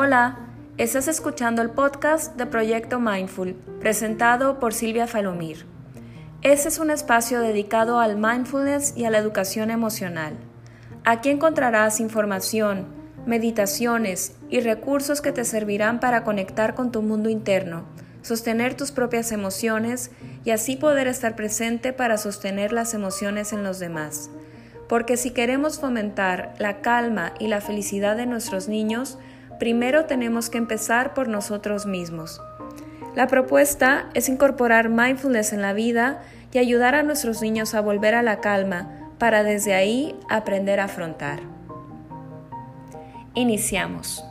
Hola, estás escuchando el podcast de Proyecto Mindful, presentado por Silvia Falomir. Este es un espacio dedicado al mindfulness y a la educación emocional. Aquí encontrarás información, meditaciones y recursos que te servirán para conectar con tu mundo interno, sostener tus propias emociones y así poder estar presente para sostener las emociones en los demás. Porque si queremos fomentar la calma y la felicidad de nuestros niños, primero tenemos que empezar por nosotros mismos. La propuesta es incorporar mindfulness en la vida y ayudar a nuestros niños a volver a la calma para desde ahí aprender a afrontar. Iniciamos.